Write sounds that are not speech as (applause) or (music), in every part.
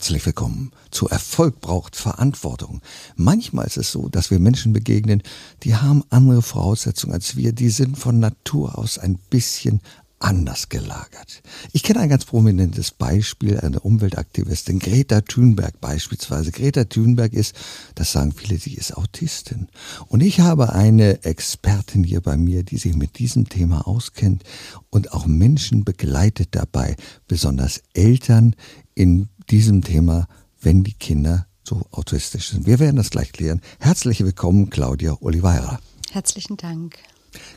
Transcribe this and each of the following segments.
Herzlich willkommen zu Erfolg braucht Verantwortung. Manchmal ist es so, dass wir Menschen begegnen, die haben andere Voraussetzungen als wir, die sind von Natur aus ein bisschen anders gelagert. Ich kenne ein ganz prominentes Beispiel, eine Umweltaktivistin, Greta Thunberg beispielsweise. Greta Thunberg ist, das sagen viele, sie ist Autistin. Und ich habe eine Expertin hier bei mir, die sich mit diesem Thema auskennt und auch Menschen begleitet dabei, besonders Eltern in diesem Thema, wenn die Kinder so autistisch sind. Wir werden das gleich klären. Herzlich willkommen, Claudia Oliveira. Herzlichen Dank.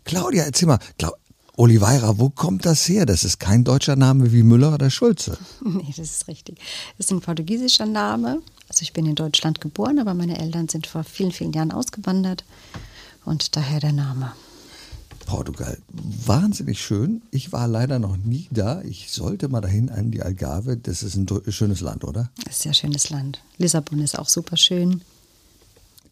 Claudia, erzähl mal, Clau Oliveira, wo kommt das her? Das ist kein deutscher Name wie Müller oder Schulze. (laughs) Nee, das ist richtig. Das ist ein portugiesischer Name. Also ich bin in Deutschland geboren, aber meine Eltern sind vor vielen, vielen Jahren ausgewandert und daher der Name. Portugal, wahnsinnig schön. Ich war leider noch nie da. Ich sollte mal dahin an die Algarve. Das ist ein schönes Land, oder? Das ist ein sehr schönes Land. Lissabon ist auch super schön.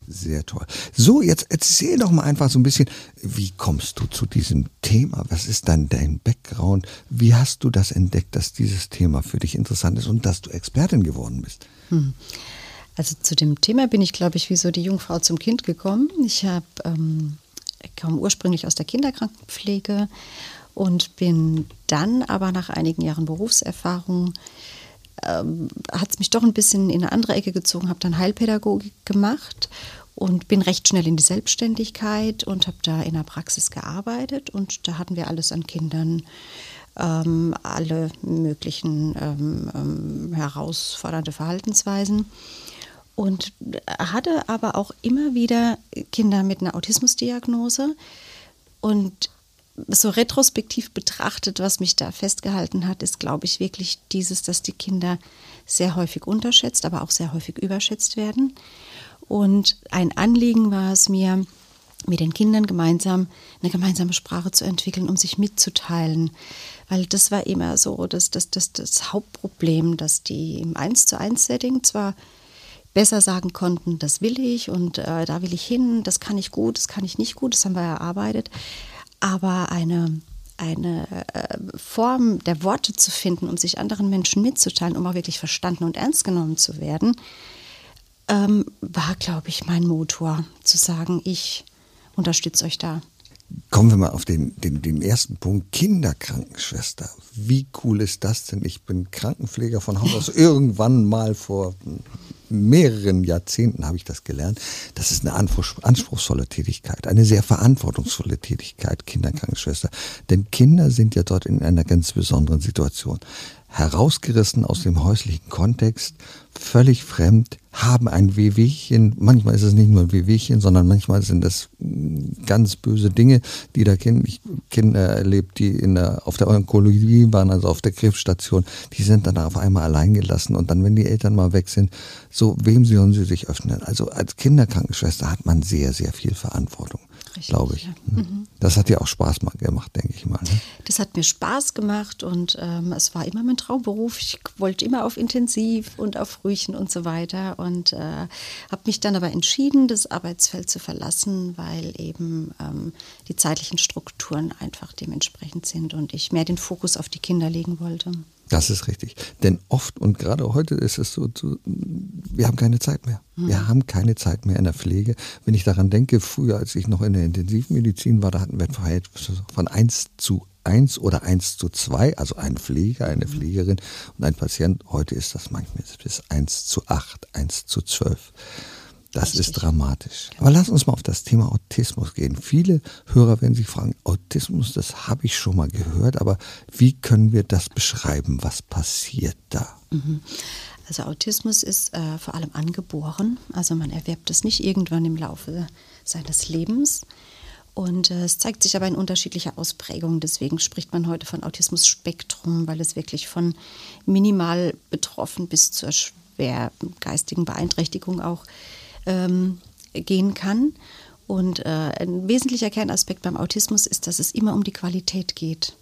Sehr toll. So, jetzt erzähl doch mal einfach so ein bisschen, wie kommst du zu diesem Thema? Was ist dann dein Background? Wie hast du das entdeckt, dass dieses Thema für dich interessant ist und dass du Expertin geworden bist? Hm. Also zu dem Thema bin ich, glaube ich, wie so die Jungfrau zum Kind gekommen. Ich habe ähm, komme ursprünglich aus der Kinderkrankenpflege und bin dann aber nach einigen Jahren Berufserfahrung ähm, hat es mich doch ein bisschen in eine andere Ecke gezogen, habe dann Heilpädagogik gemacht und bin recht schnell in die Selbstständigkeit und habe da in der Praxis gearbeitet und da hatten wir alles an Kindern, ähm, alle möglichen ähm, ähm, herausfordernde Verhaltensweisen und hatte aber auch immer wieder Kinder mit einer Autismusdiagnose und so retrospektiv betrachtet, was mich da festgehalten hat, ist, glaube ich, wirklich dieses, dass die Kinder sehr häufig unterschätzt, aber auch sehr häufig überschätzt werden. Und ein Anliegen war es mir, mit den Kindern gemeinsam eine gemeinsame Sprache zu entwickeln, um sich mitzuteilen. Weil das war immer so das, das, das, das Hauptproblem, dass die im Eins zu eins Setting zwar besser sagen konnten, das will ich und äh, da will ich hin, das kann ich gut, das kann ich nicht gut, das haben wir erarbeitet aber eine, eine äh, Form der Worte zu finden, um sich anderen Menschen mitzuteilen, um auch wirklich verstanden und ernst genommen zu werden, ähm, war, glaube ich, mein Motor, zu sagen, ich unterstütze euch da. Kommen wir mal auf den, den, den ersten Punkt, Kinderkrankenschwester. Wie cool ist das denn? Ich bin Krankenpfleger von Haus (laughs) aus. Irgendwann mal vor mehreren Jahrzehnten habe ich das gelernt. Das ist eine anspruchsvolle Tätigkeit, eine sehr verantwortungsvolle Tätigkeit, Kinderkrankenschwester. Denn Kinder sind ja dort in einer ganz besonderen Situation herausgerissen aus dem häuslichen Kontext, völlig fremd, haben ein Wehwehchen. Manchmal ist es nicht nur ein Wehwehchen, sondern manchmal sind das mm, ganz böse Dinge, die da Kinder, Kinder erlebt, die in der, auf der Onkologie waren, also auf der Krebsstation, die sind dann auf einmal allein gelassen und dann, wenn die Eltern mal weg sind, so wem sollen sie sich öffnen? Also als Kinderkrankenschwester hat man sehr, sehr viel Verantwortung glaube ich. Ja. Mhm. Das hat dir auch Spaß gemacht, denke ich mal. Ne? Das hat mir Spaß gemacht und ähm, es war immer mein Traumberuf. Ich wollte immer auf Intensiv und auf Frühchen und so weiter und äh, habe mich dann aber entschieden, das Arbeitsfeld zu verlassen, weil eben ähm, die zeitlichen Strukturen einfach dementsprechend sind und ich mehr den Fokus auf die Kinder legen wollte. Das ist richtig. Denn oft und gerade heute ist es so, so wir haben keine Zeit mehr. Mhm. Wir haben keine Zeit mehr in der Pflege. Wenn ich daran denke, früher, als ich noch in der Intensivmedizin war, da hatten wir ein Verhältnis von 1 zu 1 oder 1 zu 2, also ein Pfleger, eine mhm. Pflegerin und ein Patient. Heute ist das manchmal bis 1 zu 8, 1 zu 12. Das Richtig. ist dramatisch. Genau. Aber lass uns mal auf das Thema Autismus gehen. Viele Hörer werden sich fragen, Autismus, das habe ich schon mal gehört, aber wie können wir das beschreiben? Was passiert da? Mhm. Also Autismus ist äh, vor allem angeboren. Also man erwerbt es nicht irgendwann im Laufe seines Lebens. Und äh, es zeigt sich aber in unterschiedlicher Ausprägung. Deswegen spricht man heute von Autismus-Spektrum, weil es wirklich von minimal betroffen bis zur schwer geistigen Beeinträchtigung auch ähm, gehen kann. Und äh, ein wesentlicher Kernaspekt beim Autismus ist, dass es immer um die Qualität geht.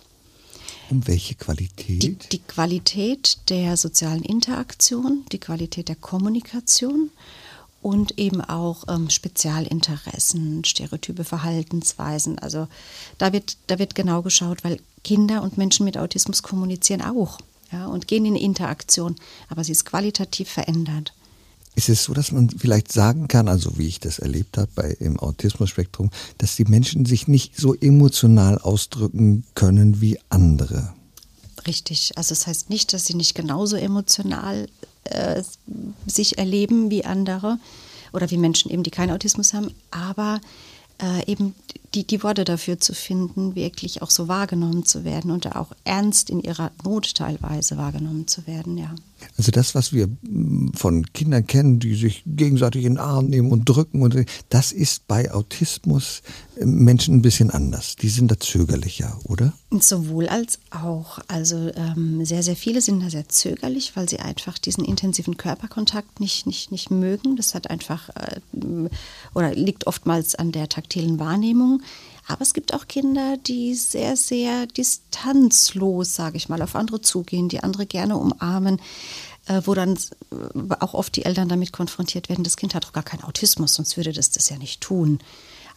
Um welche Qualität? Die, die Qualität der sozialen Interaktion, die Qualität der Kommunikation und eben auch ähm, Spezialinteressen, stereotype Verhaltensweisen. Also da wird, da wird genau geschaut, weil Kinder und Menschen mit Autismus kommunizieren auch. ja, und gehen in Interaktion, aber sie ist qualitativ verändert. Ist es so, dass man vielleicht sagen kann, also wie ich das erlebt habe bei, im Autismus-Spektrum, dass die Menschen sich nicht so emotional ausdrücken können wie andere? Richtig. Also das heißt nicht, dass sie nicht genauso emotional äh, sich erleben wie andere oder wie Menschen eben, die keinen Autismus haben, aber äh, eben die, die Worte dafür zu finden, wirklich auch so wahrgenommen zu werden und auch ernst in ihrer Not teilweise wahrgenommen zu werden, ja. Also das, was wir mm, von Kindern kennen, die sich gegenseitig in den Arm nehmen und drücken, und das ist bei Autismus äh, Menschen ein bisschen anders. Die sind da zögerlicher, oder? Sowohl als auch. Also ähm, sehr, sehr viele sind da sehr zögerlich, weil sie einfach diesen intensiven Körperkontakt nicht, nicht, nicht mögen. Das hat einfach äh, oder liegt oftmals an der taktilen Wahrnehmung. Aber es gibt auch Kinder, die sehr, sehr distanzlos, sage ich mal, auf andere zugehen, die andere gerne umarmen, äh, wo dann äh, auch oft die Eltern damit konfrontiert werden, das Kind hat doch gar keinen Autismus, sonst würde das das ja nicht tun.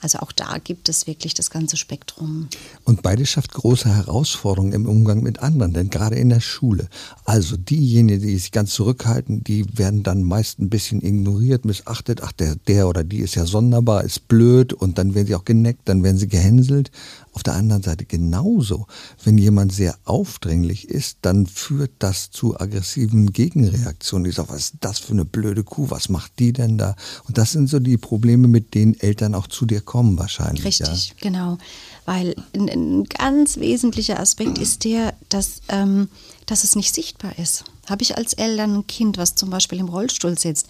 Also auch da gibt es wirklich das ganze Spektrum. Und beides schafft große Herausforderungen im Umgang mit anderen, denn gerade in der Schule. Also diejenigen, die sich ganz zurückhalten, die werden dann meist ein bisschen ignoriert, missachtet. Ach, der, der oder die ist ja sonderbar, ist blöd und dann werden sie auch geneckt, dann werden sie gehänselt. Auf der anderen Seite genauso, wenn jemand sehr aufdringlich ist, dann führt das zu aggressiven Gegenreaktionen. Ich sage, was ist das für eine blöde Kuh? Was macht die denn da? Und das sind so die Probleme, mit denen Eltern auch zu dir kommen wahrscheinlich. Richtig, ja. genau. Weil ein, ein, ganz wesentlicher Aspekt ist der, dass, ähm, dass es nicht sichtbar ist. Habe ich als Eltern ein Kind, was zum Beispiel im Rollstuhl sitzt,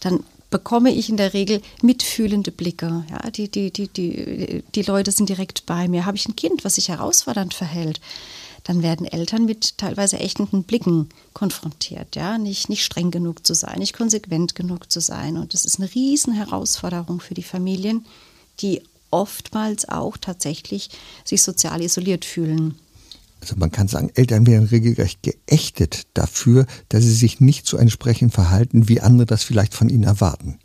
dann bekomme ich in der Regel mitfühlende Blicke. Ja, die, die, die, die, die Leute sind direkt bei mir. Habe ich ein Kind, was sich herausfordernd verhält, dann werden Eltern mit teilweise ächtenden Blicken konfrontiert. Ja? Nicht, nicht streng genug zu sein, nicht konsequent genug zu sein. Und das ist eine riesen Herausforderung für die Familien, die oftmals auch tatsächlich sich sozial isoliert fühlen. Also man kann sagen, Eltern werden regelrecht geächtet dafür, dass sie sich nicht so entsprechend verhalten, wie andere das vielleicht von ihnen erwarten.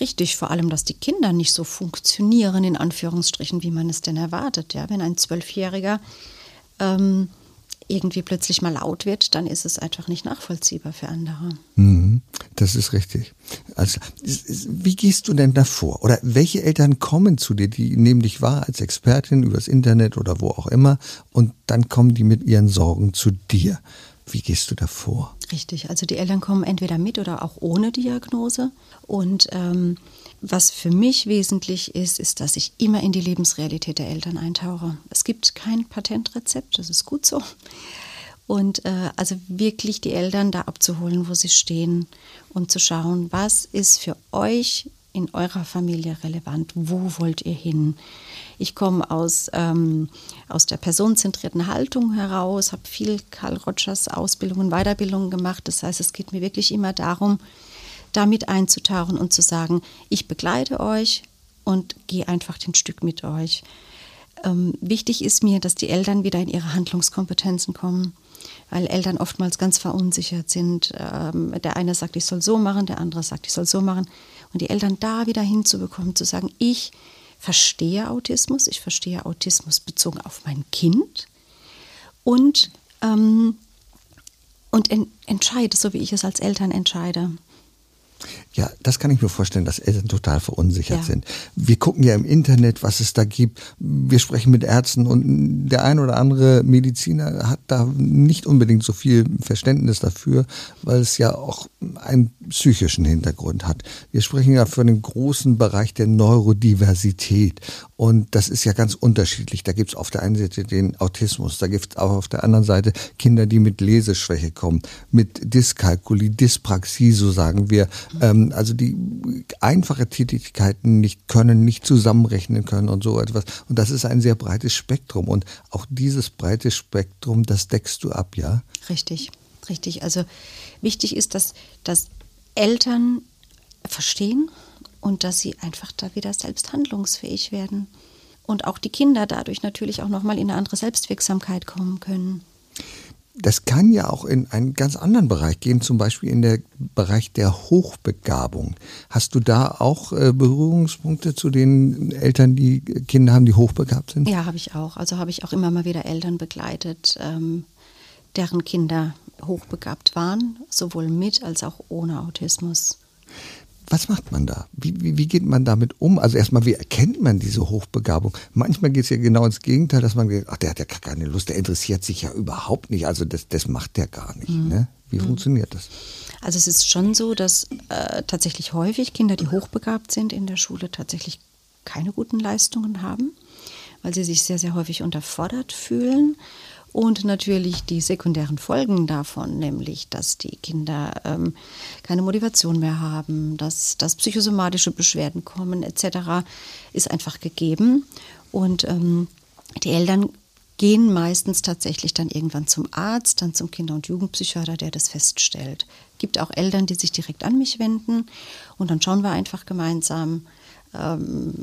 Richtig, vor allem, dass die Kinder nicht so funktionieren, in Anführungsstrichen, wie man es denn erwartet. Ja, wenn ein Zwölfjähriger ähm, irgendwie plötzlich mal laut wird, dann ist es einfach nicht nachvollziehbar für andere. Mhm, das ist richtig. Also, wie gehst du denn davor? Oder welche Eltern kommen zu dir, die nehmen dich wahr als Expertin übers Internet oder wo auch immer und dann kommen die mit ihren Sorgen zu dir? Wie gehst du davor? Richtig, also die Eltern kommen entweder mit oder auch ohne Diagnose und ähm, was für mich wesentlich ist, ist, dass ich immer in die Lebensrealität der Eltern eintauche. Es gibt kein Patentrezept, das ist gut so. Und äh, also wirklich die Eltern da abzuholen, wo sie stehen und zu schauen, was ist für euch in eurer Familie relevant? Wo wollt ihr hin? Ich komme aus, ähm, aus der personenzentrierten Haltung heraus, habe viel Karl Rogers Ausbildungen, Weiterbildungen gemacht. Das heißt, es geht mir wirklich immer darum, damit einzutauchen und zu sagen, ich begleite euch und gehe einfach den Stück mit euch. Ähm, wichtig ist mir, dass die Eltern wieder in ihre Handlungskompetenzen kommen, weil Eltern oftmals ganz verunsichert sind. Ähm, der eine sagt, ich soll so machen, der andere sagt, ich soll so machen. Und die Eltern da wieder hinzubekommen, zu sagen, ich verstehe Autismus, ich verstehe Autismus bezogen auf mein Kind und, ähm, und en entscheide, so wie ich es als Eltern entscheide. Ja, das kann ich mir vorstellen, dass Eltern total verunsichert ja. sind. Wir gucken ja im Internet, was es da gibt. Wir sprechen mit Ärzten und der ein oder andere Mediziner hat da nicht unbedingt so viel Verständnis dafür, weil es ja auch einen psychischen Hintergrund hat. Wir sprechen ja von dem großen Bereich der Neurodiversität und das ist ja ganz unterschiedlich. Da gibt es auf der einen Seite den Autismus, da gibt es auch auf der anderen Seite Kinder, die mit Leseschwäche kommen, mit Dyskalkulie, Dyspraxie, so sagen wir. Ähm, also die einfache Tätigkeiten nicht können, nicht zusammenrechnen können und so etwas. Und das ist ein sehr breites Spektrum. Und auch dieses breite Spektrum, das deckst du ab, ja? Richtig, richtig. Also wichtig ist, dass, dass Eltern verstehen und dass sie einfach da wieder selbst handlungsfähig werden. Und auch die Kinder dadurch natürlich auch nochmal in eine andere Selbstwirksamkeit kommen können das kann ja auch in einen ganz anderen Bereich gehen, zum Beispiel in den Bereich der Hochbegabung. Hast du da auch äh, Berührungspunkte zu den Eltern, die Kinder haben, die hochbegabt sind? Ja, habe ich auch. Also habe ich auch immer mal wieder Eltern begleitet, ähm, deren Kinder hochbegabt waren, sowohl mit als auch ohne Autismus. Was macht man da? Wie, wie, wie, geht man damit um? Also erstmal, wie erkennt man diese Hochbegabung? Manchmal geht es ja genau ins Gegenteil, dass man denkt, ach, der hat ja gar keine Lust, der interessiert sich ja überhaupt nicht. Also das, das macht der gar nicht. Mhm. Ne? Wie mhm. funktioniert das? Also es ist schon so, dass äh, tatsächlich häufig Kinder, die hochbegabt sind in der Schule, tatsächlich keine guten Leistungen haben, weil sie sich sehr, sehr häufig unterfordert fühlen und natürlich die sekundären Folgen davon, nämlich dass die Kinder ähm, keine Motivation mehr haben, dass, dass psychosomatische Beschwerden kommen etc., ist einfach gegeben. Und ähm, die Eltern gehen meistens tatsächlich dann irgendwann zum Arzt, dann zum Kinder- und Jugendpsychiater, der das feststellt. Es gibt auch Eltern, die sich direkt an mich wenden und dann schauen wir einfach gemeinsam, ähm,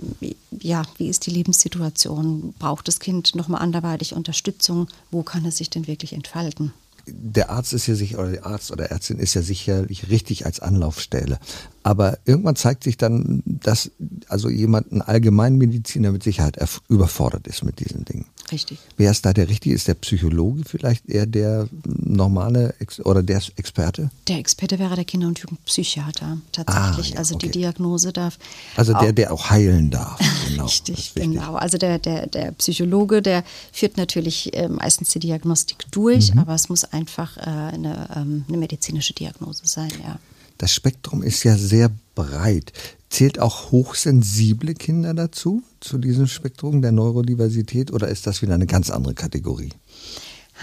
ja, wie ist die Lebenssituation? Braucht das Kind nochmal anderweitig Unterstützung? Wo kann es sich denn wirklich entfalten? der Arzt ist ja sicher, oder der Arzt oder Ärztin ist ja sicherlich richtig als Anlaufstelle. Aber irgendwann zeigt sich dann, dass also jemand, ein Allgemeinmediziner mit Sicherheit überfordert ist mit diesen Dingen. Richtig. Wer ist da der Richtige? Ist der Psychologe vielleicht eher der normale Ex oder der Experte? Der Experte wäre der Kinder- und Jugendpsychiater tatsächlich. Ah, ja, also okay. die Diagnose darf. Also der, der auch heilen darf. (laughs) Genau, Richtig, genau. Also der, der, der Psychologe, der führt natürlich äh, meistens die Diagnostik durch, mhm. aber es muss einfach äh, eine, ähm, eine medizinische Diagnose sein, ja. Das Spektrum ist ja sehr breit. Zählt auch hochsensible Kinder dazu, zu diesem Spektrum der Neurodiversität, oder ist das wieder eine ganz andere Kategorie?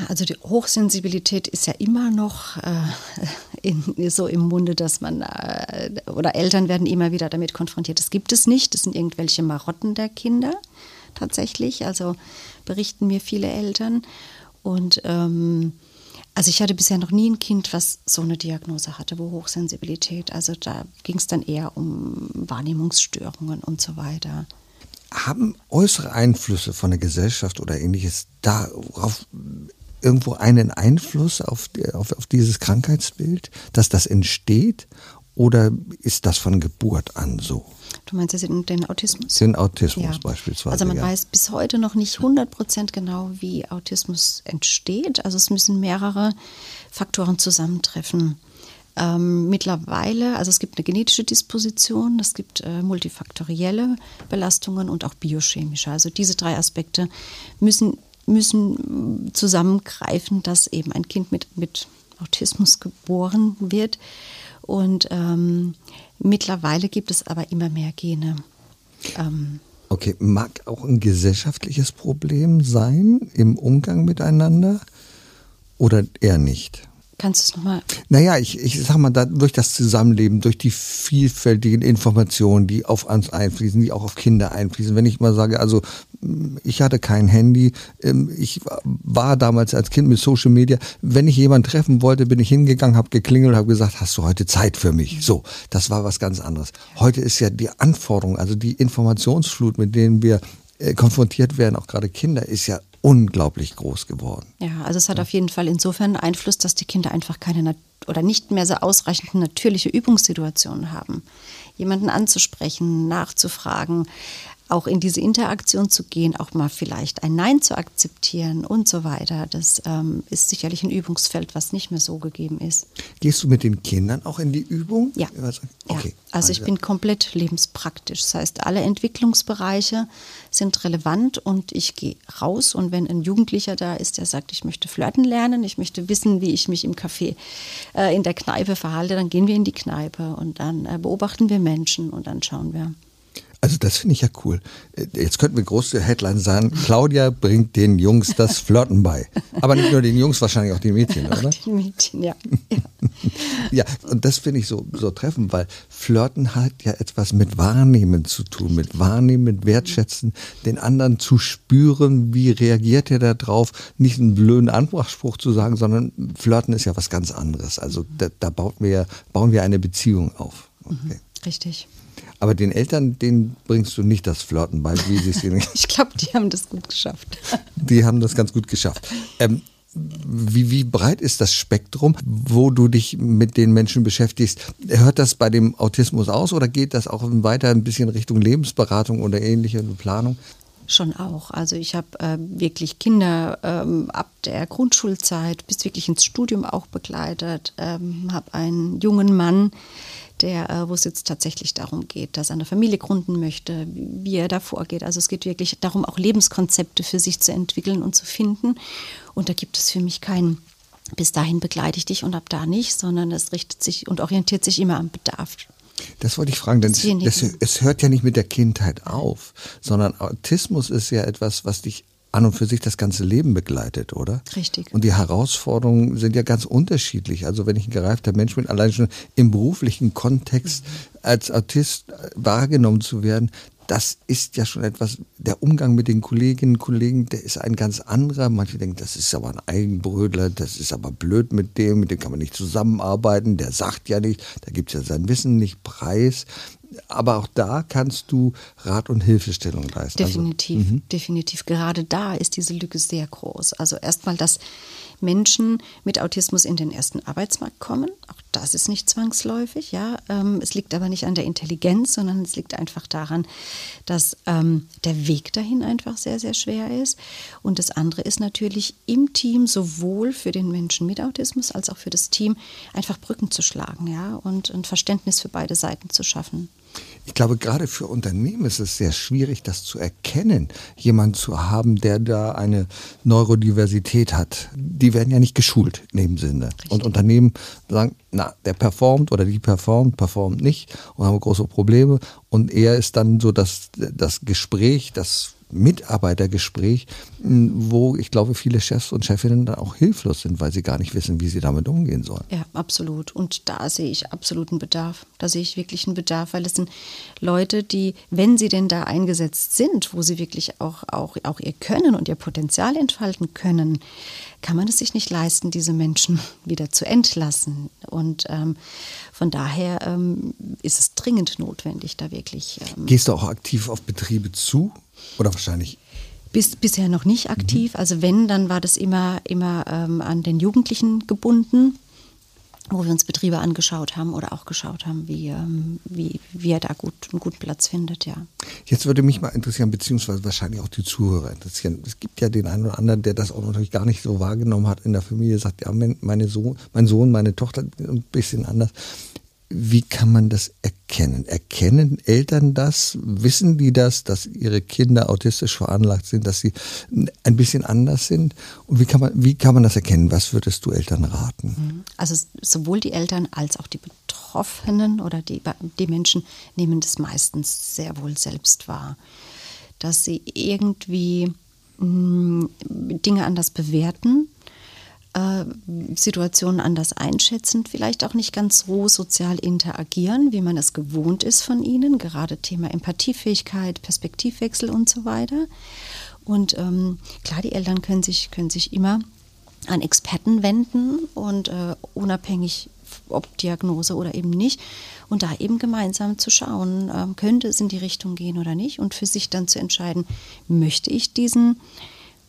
Also die Hochsensibilität ist ja immer noch äh, in, so im Munde, dass man äh, oder Eltern werden immer wieder damit konfrontiert. Das gibt es nicht. Das sind irgendwelche Marotten der Kinder tatsächlich. Also berichten mir viele Eltern. Und ähm, also ich hatte bisher noch nie ein Kind, was so eine Diagnose hatte, wo Hochsensibilität. Also da ging es dann eher um Wahrnehmungsstörungen und so weiter. Haben äußere Einflüsse von der Gesellschaft oder ähnliches darauf irgendwo einen Einfluss auf, auf, auf dieses Krankheitsbild, dass das entsteht? Oder ist das von Geburt an so? Du meinst jetzt den Autismus? Den Autismus ja. beispielsweise. Also man ja. weiß bis heute noch nicht 100 Prozent genau, wie Autismus entsteht. Also es müssen mehrere Faktoren zusammentreffen. Ähm, mittlerweile, also es gibt eine genetische Disposition, es gibt äh, multifaktorielle Belastungen und auch biochemische. Also diese drei Aspekte müssen, müssen zusammengreifen, dass eben ein Kind mit, mit Autismus geboren wird. Und ähm, mittlerweile gibt es aber immer mehr Gene. Ähm, okay, mag auch ein gesellschaftliches Problem sein im Umgang miteinander oder eher nicht? Kannst du es nochmal? Naja, ich, ich sag mal, durch das Zusammenleben, durch die vielfältigen Informationen, die auf uns einfließen, die auch auf Kinder einfließen. Wenn ich mal sage, also ich hatte kein Handy, ähm, ich war damals als Kind mit Social Media, wenn ich jemanden treffen wollte, bin ich hingegangen, habe geklingelt habe gesagt, hast du heute Zeit für mich? So, das war was ganz anderes. Heute ist ja die Anforderung, also die Informationsflut, mit denen wir äh, konfrontiert werden, auch gerade Kinder, ist ja unglaublich groß geworden. Ja, also es hat auf jeden Fall insofern Einfluss, dass die Kinder einfach keine oder nicht mehr so ausreichend natürliche Übungssituationen haben. Jemanden anzusprechen, nachzufragen, auch in diese Interaktion zu gehen, auch mal vielleicht ein Nein zu akzeptieren und so weiter. Das ähm, ist sicherlich ein Übungsfeld, was nicht mehr so gegeben ist. Gehst du mit den Kindern auch in die Übung? Ja. Okay. ja. Also ich bin komplett lebenspraktisch. Das heißt, alle Entwicklungsbereiche sind relevant und ich gehe raus und wenn ein Jugendlicher da ist, der sagt, ich möchte flirten lernen, ich möchte wissen, wie ich mich im Café, äh, in der Kneipe verhalte, dann gehen wir in die Kneipe und dann äh, beobachten wir Menschen und dann schauen wir. Also das finde ich ja cool. Äh, jetzt könnten wir große Headline sagen, Claudia bringt den Jungs das Flirten bei. Aber nicht nur den Jungs, wahrscheinlich auch den Mädchen, oder? Auch den Mädchen, ja. (laughs) Ja, und das finde ich so, so treffend, weil Flirten hat ja etwas mit Wahrnehmen zu tun, mit Wahrnehmen, mit Wertschätzen, den anderen zu spüren, wie reagiert er da drauf, nicht einen blöden Anspruchspruch zu sagen, sondern Flirten ist ja was ganz anderes. Also da, da bauen, wir, bauen wir eine Beziehung auf. Okay. Mhm, richtig. Aber den Eltern, denen bringst du nicht das Flirten bei, wie sie es (laughs) Ich glaube, die haben das gut geschafft. Die haben das ganz gut geschafft. Ähm, wie, wie breit ist das Spektrum, wo du dich mit den Menschen beschäftigst? Hört das bei dem Autismus aus oder geht das auch weiter ein bisschen Richtung Lebensberatung oder ähnliche Planung? Schon auch. Also ich habe äh, wirklich Kinder ähm, ab der Grundschulzeit bis wirklich ins Studium auch begleitet, ähm, habe einen jungen Mann, der, äh, wo es jetzt tatsächlich darum geht, dass er eine Familie gründen möchte, wie er da vorgeht. Also es geht wirklich darum, auch Lebenskonzepte für sich zu entwickeln und zu finden. Und da gibt es für mich keinen bis dahin begleite ich dich und ab da nicht, sondern es richtet sich und orientiert sich immer am Bedarf. Das wollte ich fragen, denn es, es, hört ja nicht mit der Kindheit auf, sondern Autismus ist ja etwas, was dich an und für sich das ganze Leben begleitet, oder? Richtig. Und die Herausforderungen sind ja ganz unterschiedlich. Also wenn ich ein gereifter Mensch bin, allein schon im beruflichen Kontext als Autist wahrgenommen zu werden, das ist ja schon etwas, der Umgang mit den Kolleginnen und Kollegen, der ist ein ganz anderer. Manche denken, das ist aber ein Eigenbrödler, das ist aber blöd mit dem, mit dem kann man nicht zusammenarbeiten, der sagt ja nicht, da gibt es ja sein Wissen nicht preis. Aber auch da kannst du Rat und Hilfestellung leisten. Also, definitiv, also, definitiv. Gerade da ist diese Lücke sehr groß. Also erstmal das Menschen mit Autismus in den ersten Arbeitsmarkt kommen. Auch das ist nicht zwangsläufig, ja. Ähm, es liegt aber nicht an der Intelligenz, sondern es liegt einfach daran, dass ähm, der Weg dahin einfach sehr, sehr schwer ist. Und das andere ist natürlich im Team sowohl für den Menschen mit Autismus als auch für das Team einfach Brücken zu schlagen, ja, und ein Verständnis für beide Seiten zu schaffen. Ich glaube, gerade für Unternehmen ist es sehr schwierig, das zu erkennen, jemanden zu haben, der da eine Neurodiversität hat. Die werden ja nicht geschult in dem Sinne. Richtig. Und Unternehmen sagen, na, der performt oder die performt, performt nicht und haben große Probleme. Und er ist dann so das, das Gespräch, das Mitarbeitergespräch, wo ich glaube, viele Chefs und Chefinnen dann auch hilflos sind, weil sie gar nicht wissen, wie sie damit umgehen sollen. Ja, absolut. Und da sehe ich absoluten Bedarf. Da sehe ich wirklich einen Bedarf, weil es sind Leute, die, wenn sie denn da eingesetzt sind, wo sie wirklich auch, auch, auch ihr Können und ihr Potenzial entfalten können, kann man es sich nicht leisten, diese Menschen (laughs) wieder zu entlassen. Und ähm, von daher ähm, ist es dringend notwendig, da wirklich. Ähm, Gehst du auch aktiv auf Betriebe zu? Oder wahrscheinlich bis, bisher noch nicht aktiv. Mhm. Also wenn, dann war das immer, immer ähm, an den Jugendlichen gebunden, wo wir uns Betriebe angeschaut haben oder auch geschaut haben, wie, ähm, wie, wie er da gut, einen guten Platz findet, ja. Jetzt würde mich mal interessieren, beziehungsweise wahrscheinlich auch die Zuhörer interessieren. Es gibt ja den einen oder anderen, der das auch natürlich gar nicht so wahrgenommen hat in der Familie, sagt, ja, meine Sohn, mein Sohn, meine Tochter ein bisschen anders. Wie kann man das erkennen? Erkennen Eltern das? Wissen die das, dass ihre Kinder autistisch veranlagt sind, dass sie ein bisschen anders sind? Und wie kann man, wie kann man das erkennen? Was würdest du Eltern raten? Mhm. Also sowohl die Eltern als auch die Betroffenen oder die, die Menschen nehmen das meistens sehr wohl selbst wahr, dass sie irgendwie mh, mm, Dinge anders bewerten äh, Situationen anders einschätzen, vielleicht auch nicht ganz so sozial interagieren, wie man es gewohnt ist von ihnen, gerade Thema Empathiefähigkeit, Perspektivwechsel und so weiter. Und ähm, klar, die Eltern können sich, können sich immer an Experten wenden und äh, unabhängig ob Diagnose oder eben nicht. Und da eben gemeinsam zu schauen, äh, könnte es in die Richtung gehen oder nicht und für sich dann zu entscheiden, möchte ich diesen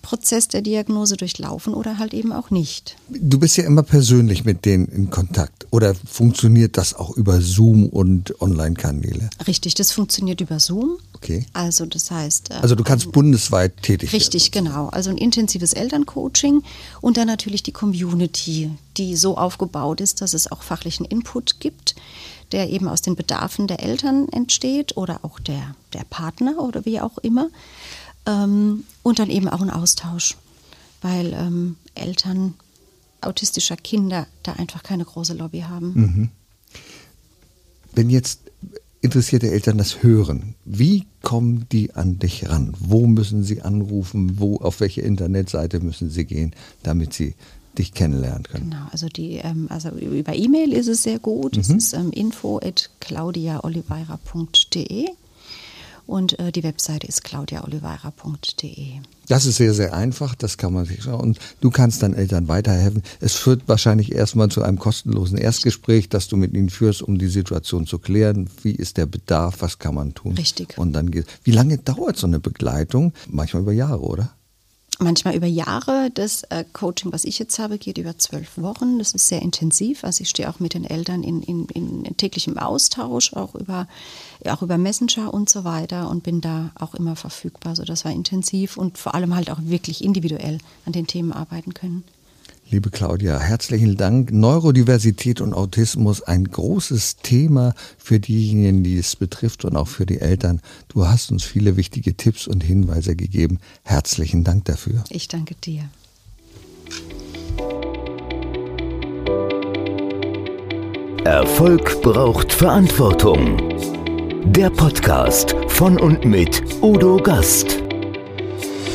Prozess der Diagnose durchlaufen oder halt eben auch nicht. Du bist ja immer persönlich mit denen in Kontakt oder funktioniert das auch über Zoom und Online-Kanäle? Richtig, das funktioniert über Zoom. Okay. Also das heißt. Also du kannst ähm, bundesweit tätig werden. Richtig, genau. Also ein intensives Elterncoaching und dann natürlich die Community, die so aufgebaut ist, dass es auch fachlichen Input gibt, der eben aus den Bedarfen der Eltern entsteht oder auch der, der Partner oder wie auch immer. Ähm, und dann eben auch ein Austausch, weil ähm, Eltern autistischer Kinder da einfach keine große Lobby haben. Mhm. Wenn jetzt interessierte Eltern das hören, wie kommen die an dich ran? Wo müssen sie anrufen? Wo, auf welche Internetseite müssen sie gehen, damit sie dich kennenlernen können? Genau, also, die, ähm, also über E-Mail ist es sehr gut. Mhm. Es ist ähm, info at claudiaoliveira.de und äh, die Webseite ist claudiaoliveira.de. Das ist sehr, sehr einfach, das kann man sich schauen. Und du kannst dann Eltern weiterhelfen. Es führt wahrscheinlich erstmal zu einem kostenlosen Erstgespräch, das du mit ihnen führst, um die Situation zu klären. Wie ist der Bedarf? Was kann man tun? Richtig. Und dann geht. Wie lange dauert so eine Begleitung? Manchmal über Jahre, oder? Manchmal über Jahre. Das äh, Coaching, was ich jetzt habe, geht über zwölf Wochen. Das ist sehr intensiv. Also ich stehe auch mit den Eltern in, in, in täglichem Austausch, auch über, auch über Messenger und so weiter und bin da auch immer verfügbar. So, das war intensiv und vor allem halt auch wirklich individuell an den Themen arbeiten können. Liebe Claudia, herzlichen Dank. Neurodiversität und Autismus, ein großes Thema für diejenigen, die es betrifft und auch für die Eltern. Du hast uns viele wichtige Tipps und Hinweise gegeben. Herzlichen Dank dafür. Ich danke dir. Erfolg braucht Verantwortung. Der Podcast von und mit Udo Gast.